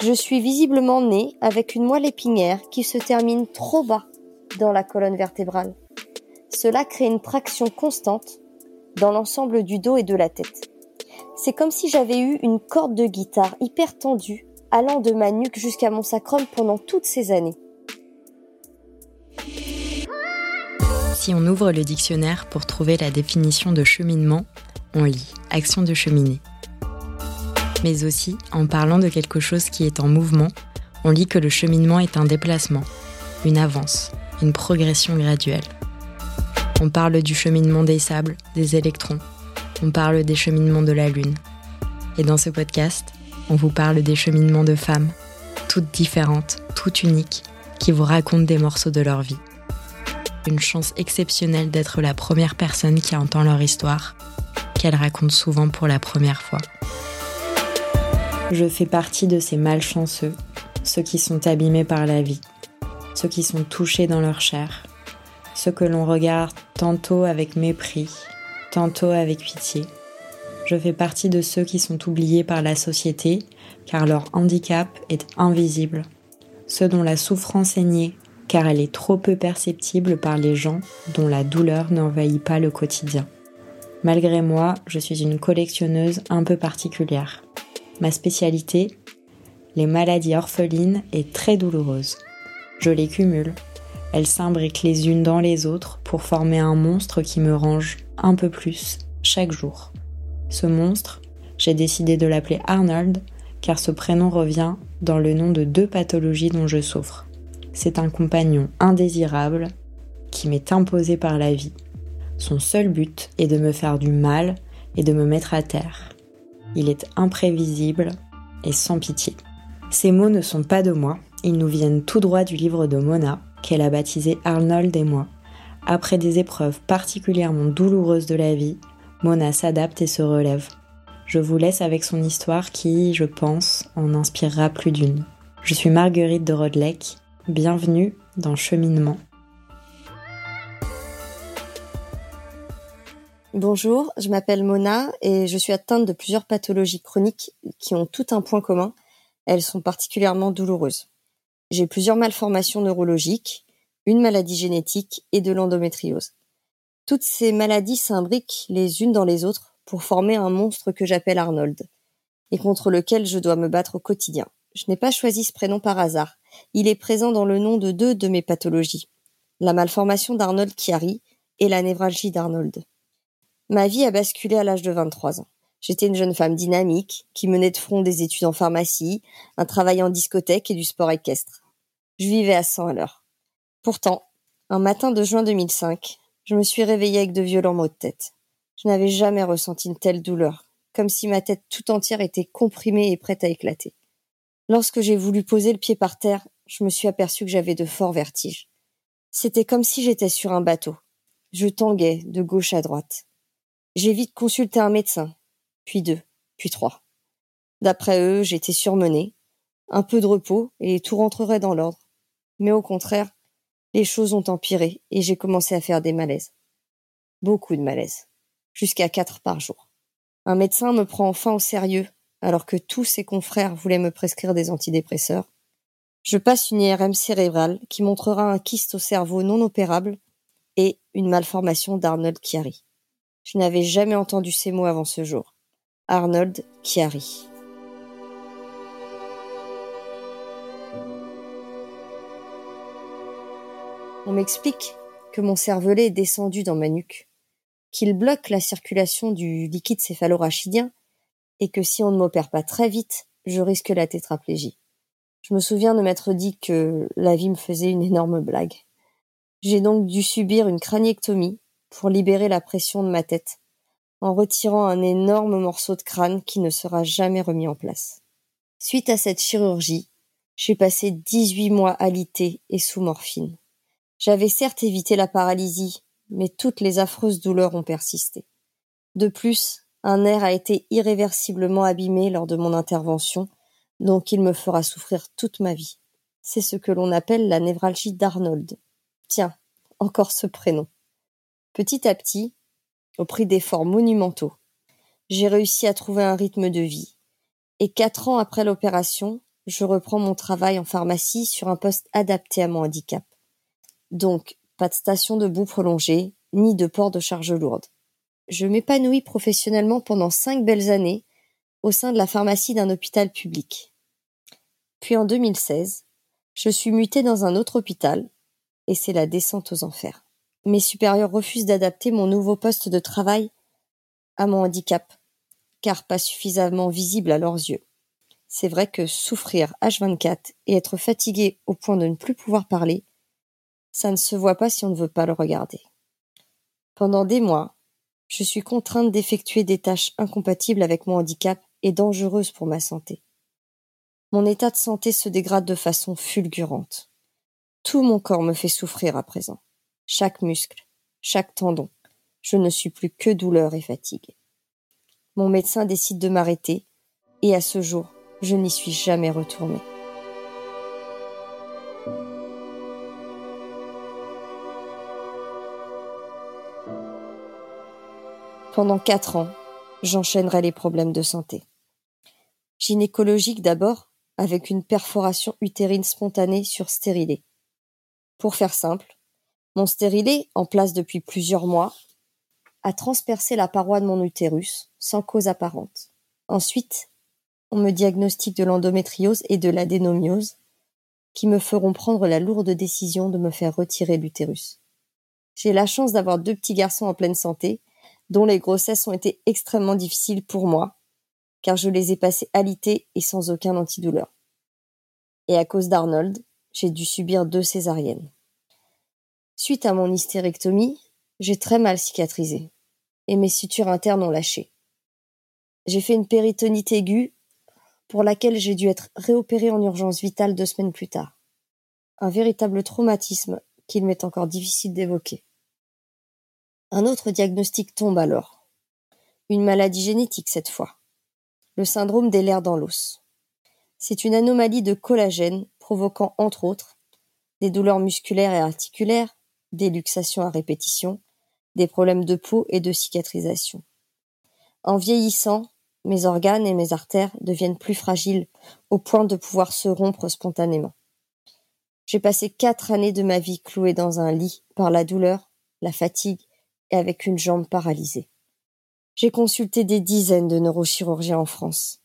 Je suis visiblement née avec une moelle épinière qui se termine trop bas dans la colonne vertébrale. Cela crée une traction constante dans l'ensemble du dos et de la tête. C'est comme si j'avais eu une corde de guitare hyper tendue allant de ma nuque jusqu'à mon sacrum pendant toutes ces années. Si on ouvre le dictionnaire pour trouver la définition de cheminement, on lit action de cheminée. Mais aussi, en parlant de quelque chose qui est en mouvement, on lit que le cheminement est un déplacement, une avance, une progression graduelle. On parle du cheminement des sables, des électrons. On parle des cheminements de la Lune. Et dans ce podcast, on vous parle des cheminements de femmes, toutes différentes, toutes uniques, qui vous racontent des morceaux de leur vie. Une chance exceptionnelle d'être la première personne qui entend leur histoire, racontent souvent pour la première fois. Je fais partie de ces malchanceux, ceux qui sont abîmés par la vie, ceux qui sont touchés dans leur chair, ceux que l'on regarde tantôt avec mépris, tantôt avec pitié. Je fais partie de ceux qui sont oubliés par la société car leur handicap est invisible, ceux dont la souffrance est niée car elle est trop peu perceptible par les gens dont la douleur n'envahit pas le quotidien. Malgré moi, je suis une collectionneuse un peu particulière. Ma spécialité, les maladies orphelines et très douloureuses. Je les cumule. Elles s'imbriquent les unes dans les autres pour former un monstre qui me range un peu plus chaque jour. Ce monstre, j'ai décidé de l'appeler Arnold car ce prénom revient dans le nom de deux pathologies dont je souffre. C'est un compagnon indésirable qui m'est imposé par la vie. Son seul but est de me faire du mal et de me mettre à terre. Il est imprévisible et sans pitié. Ces mots ne sont pas de moi, ils nous viennent tout droit du livre de Mona, qu'elle a baptisé Arnold et moi. Après des épreuves particulièrement douloureuses de la vie, Mona s'adapte et se relève. Je vous laisse avec son histoire qui, je pense, en inspirera plus d'une. Je suis Marguerite de Rodelec. Bienvenue dans Cheminement. Bonjour, je m'appelle Mona et je suis atteinte de plusieurs pathologies chroniques qui ont tout un point commun. Elles sont particulièrement douloureuses. J'ai plusieurs malformations neurologiques, une maladie génétique et de l'endométriose. Toutes ces maladies s'imbriquent les unes dans les autres pour former un monstre que j'appelle Arnold et contre lequel je dois me battre au quotidien. Je n'ai pas choisi ce prénom par hasard. Il est présent dans le nom de deux de mes pathologies. La malformation d'Arnold Chiari et la névralgie d'Arnold. Ma vie a basculé à l'âge de 23 ans. J'étais une jeune femme dynamique, qui menait de front des études en pharmacie, un travail en discothèque et du sport équestre. Je vivais à 100 à l'heure. Pourtant, un matin de juin 2005, je me suis réveillée avec de violents maux de tête. Je n'avais jamais ressenti une telle douleur, comme si ma tête tout entière était comprimée et prête à éclater. Lorsque j'ai voulu poser le pied par terre, je me suis aperçue que j'avais de forts vertiges. C'était comme si j'étais sur un bateau. Je tanguais de gauche à droite. J'ai vite consulté un médecin, puis deux, puis trois. D'après eux, j'étais surmenée, un peu de repos et tout rentrerait dans l'ordre. Mais au contraire, les choses ont empiré et j'ai commencé à faire des malaises. Beaucoup de malaises. Jusqu'à quatre par jour. Un médecin me prend enfin au sérieux alors que tous ses confrères voulaient me prescrire des antidépresseurs. Je passe une IRM cérébrale qui montrera un kyste au cerveau non opérable et une malformation d'Arnold Chiari. Je n'avais jamais entendu ces mots avant ce jour. Arnold Chiari. On m'explique que mon cervelet est descendu dans ma nuque, qu'il bloque la circulation du liquide céphalorachidien et que si on ne m'opère pas très vite, je risque la tétraplégie. Je me souviens de m'être dit que la vie me faisait une énorme blague. J'ai donc dû subir une craniectomie pour libérer la pression de ma tête, en retirant un énorme morceau de crâne qui ne sera jamais remis en place. Suite à cette chirurgie, j'ai passé 18 mois alité et sous morphine. J'avais certes évité la paralysie, mais toutes les affreuses douleurs ont persisté. De plus, un nerf a été irréversiblement abîmé lors de mon intervention, donc il me fera souffrir toute ma vie. C'est ce que l'on appelle la névralgie d'Arnold. Tiens, encore ce prénom. Petit à petit, au prix d'efforts monumentaux, j'ai réussi à trouver un rythme de vie. Et quatre ans après l'opération, je reprends mon travail en pharmacie sur un poste adapté à mon handicap. Donc, pas de station de bout prolongée, ni de port de charge lourde. Je m'épanouis professionnellement pendant cinq belles années au sein de la pharmacie d'un hôpital public. Puis en 2016, je suis mutée dans un autre hôpital, et c'est la descente aux enfers. Mes supérieurs refusent d'adapter mon nouveau poste de travail à mon handicap, car pas suffisamment visible à leurs yeux. C'est vrai que souffrir H24 et être fatigué au point de ne plus pouvoir parler, ça ne se voit pas si on ne veut pas le regarder. Pendant des mois, je suis contrainte d'effectuer des tâches incompatibles avec mon handicap et dangereuses pour ma santé. Mon état de santé se dégrade de façon fulgurante. Tout mon corps me fait souffrir à présent. Chaque muscle, chaque tendon. Je ne suis plus que douleur et fatigue. Mon médecin décide de m'arrêter et à ce jour, je n'y suis jamais retournée. Pendant quatre ans, j'enchaînerai les problèmes de santé. Gynécologique d'abord, avec une perforation utérine spontanée sur stérilet. Pour faire simple, mon stérilet, en place depuis plusieurs mois, a transpercé la paroi de mon utérus, sans cause apparente. Ensuite, on me diagnostique de l'endométriose et de l'adénomiose, qui me feront prendre la lourde décision de me faire retirer l'utérus. J'ai la chance d'avoir deux petits garçons en pleine santé, dont les grossesses ont été extrêmement difficiles pour moi, car je les ai passées alitées et sans aucun antidouleur. Et à cause d'Arnold, j'ai dû subir deux césariennes. Suite à mon hystérectomie, j'ai très mal cicatrisé, et mes sutures internes ont lâché. J'ai fait une péritonite aiguë, pour laquelle j'ai dû être réopérée en urgence vitale deux semaines plus tard. Un véritable traumatisme qu'il m'est encore difficile d'évoquer. Un autre diagnostic tombe alors. Une maladie génétique cette fois. Le syndrome des lairs dans l'os. C'est une anomalie de collagène provoquant entre autres des douleurs musculaires et articulaires, des luxations à répétition, des problèmes de peau et de cicatrisation. En vieillissant, mes organes et mes artères deviennent plus fragiles au point de pouvoir se rompre spontanément. J'ai passé quatre années de ma vie clouée dans un lit par la douleur, la fatigue et avec une jambe paralysée. J'ai consulté des dizaines de neurochirurgiens en France.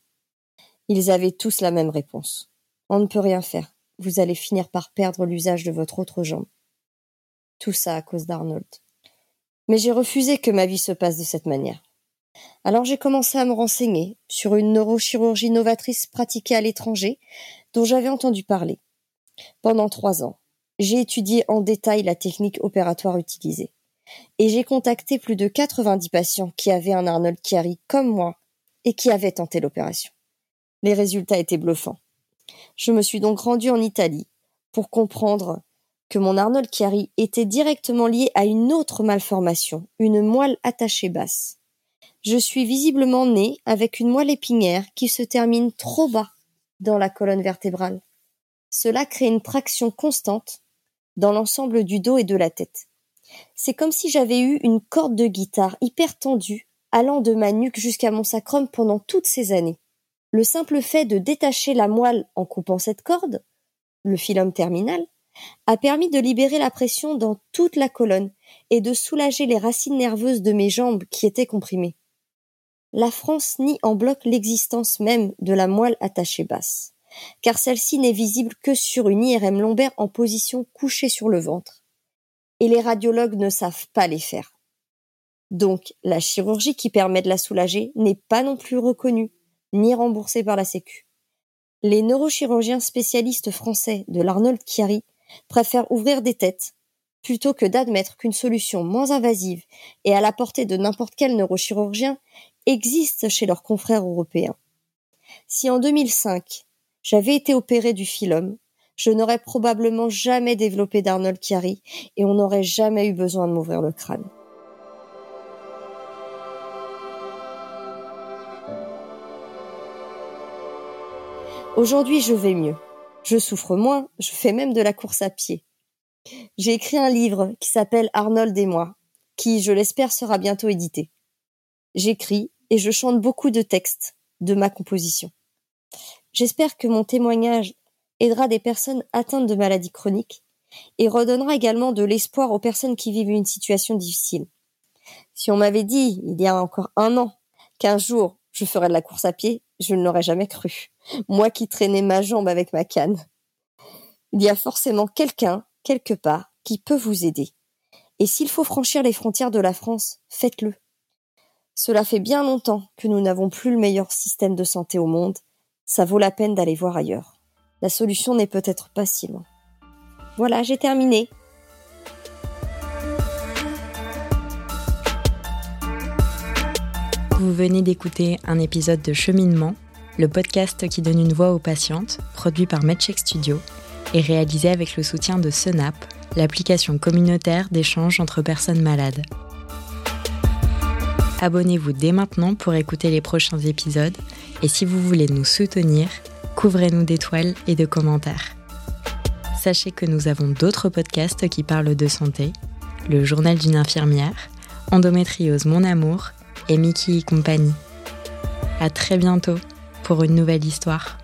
Ils avaient tous la même réponse. On ne peut rien faire. Vous allez finir par perdre l'usage de votre autre jambe. Tout ça à cause d'Arnold. Mais j'ai refusé que ma vie se passe de cette manière. Alors j'ai commencé à me renseigner sur une neurochirurgie novatrice pratiquée à l'étranger dont j'avais entendu parler. Pendant trois ans, j'ai étudié en détail la technique opératoire utilisée et j'ai contacté plus de 90 patients qui avaient un Arnold Chiari comme moi et qui avaient tenté l'opération. Les résultats étaient bluffants. Je me suis donc rendue en Italie pour comprendre que mon Arnold Chiari était directement lié à une autre malformation, une moelle attachée basse. Je suis visiblement née avec une moelle épinière qui se termine trop bas dans la colonne vertébrale. Cela crée une traction constante dans l'ensemble du dos et de la tête. C'est comme si j'avais eu une corde de guitare hyper tendue allant de ma nuque jusqu'à mon sacrum pendant toutes ces années. Le simple fait de détacher la moelle en coupant cette corde, le filum terminal, a permis de libérer la pression dans toute la colonne et de soulager les racines nerveuses de mes jambes qui étaient comprimées. La France nie en bloc l'existence même de la moelle attachée basse, car celle-ci n'est visible que sur une IRM lombaire en position couchée sur le ventre et les radiologues ne savent pas les faire. Donc, la chirurgie qui permet de la soulager n'est pas non plus reconnue, ni remboursée par la Sécu. Les neurochirurgiens spécialistes français de l'Arnold Chiari préfèrent ouvrir des têtes plutôt que d'admettre qu'une solution moins invasive et à la portée de n'importe quel neurochirurgien existe chez leurs confrères européens. Si en 2005, j'avais été opéré du phylum, je n'aurais probablement jamais développé d'Arnold Chiari et on n'aurait jamais eu besoin de m'ouvrir le crâne. Aujourd'hui, je vais mieux. Je souffre moins, je fais même de la course à pied. J'ai écrit un livre qui s'appelle Arnold et moi, qui, je l'espère, sera bientôt édité. J'écris et je chante beaucoup de textes de ma composition. J'espère que mon témoignage aidera des personnes atteintes de maladies chroniques et redonnera également de l'espoir aux personnes qui vivent une situation difficile. Si on m'avait dit, il y a encore un an, qu'un jour je ferais de la course à pied, je ne l'aurais jamais cru. Moi qui traînais ma jambe avec ma canne. Il y a forcément quelqu'un, quelque part, qui peut vous aider. Et s'il faut franchir les frontières de la France, faites-le. Cela fait bien longtemps que nous n'avons plus le meilleur système de santé au monde. Ça vaut la peine d'aller voir ailleurs. La solution n'est peut-être pas si loin. Voilà, j'ai terminé. Vous venez d'écouter un épisode de Cheminement, le podcast qui donne une voix aux patientes, produit par MedCheck Studio et réalisé avec le soutien de Senap, l'application communautaire d'échange entre personnes malades. Abonnez-vous dès maintenant pour écouter les prochains épisodes et si vous voulez nous soutenir, couvrez-nous d'étoiles et de commentaires. Sachez que nous avons d'autres podcasts qui parlent de santé, le journal d'une infirmière, Endométriose Mon Amour et Mickey et compagnie. À très bientôt pour une nouvelle histoire.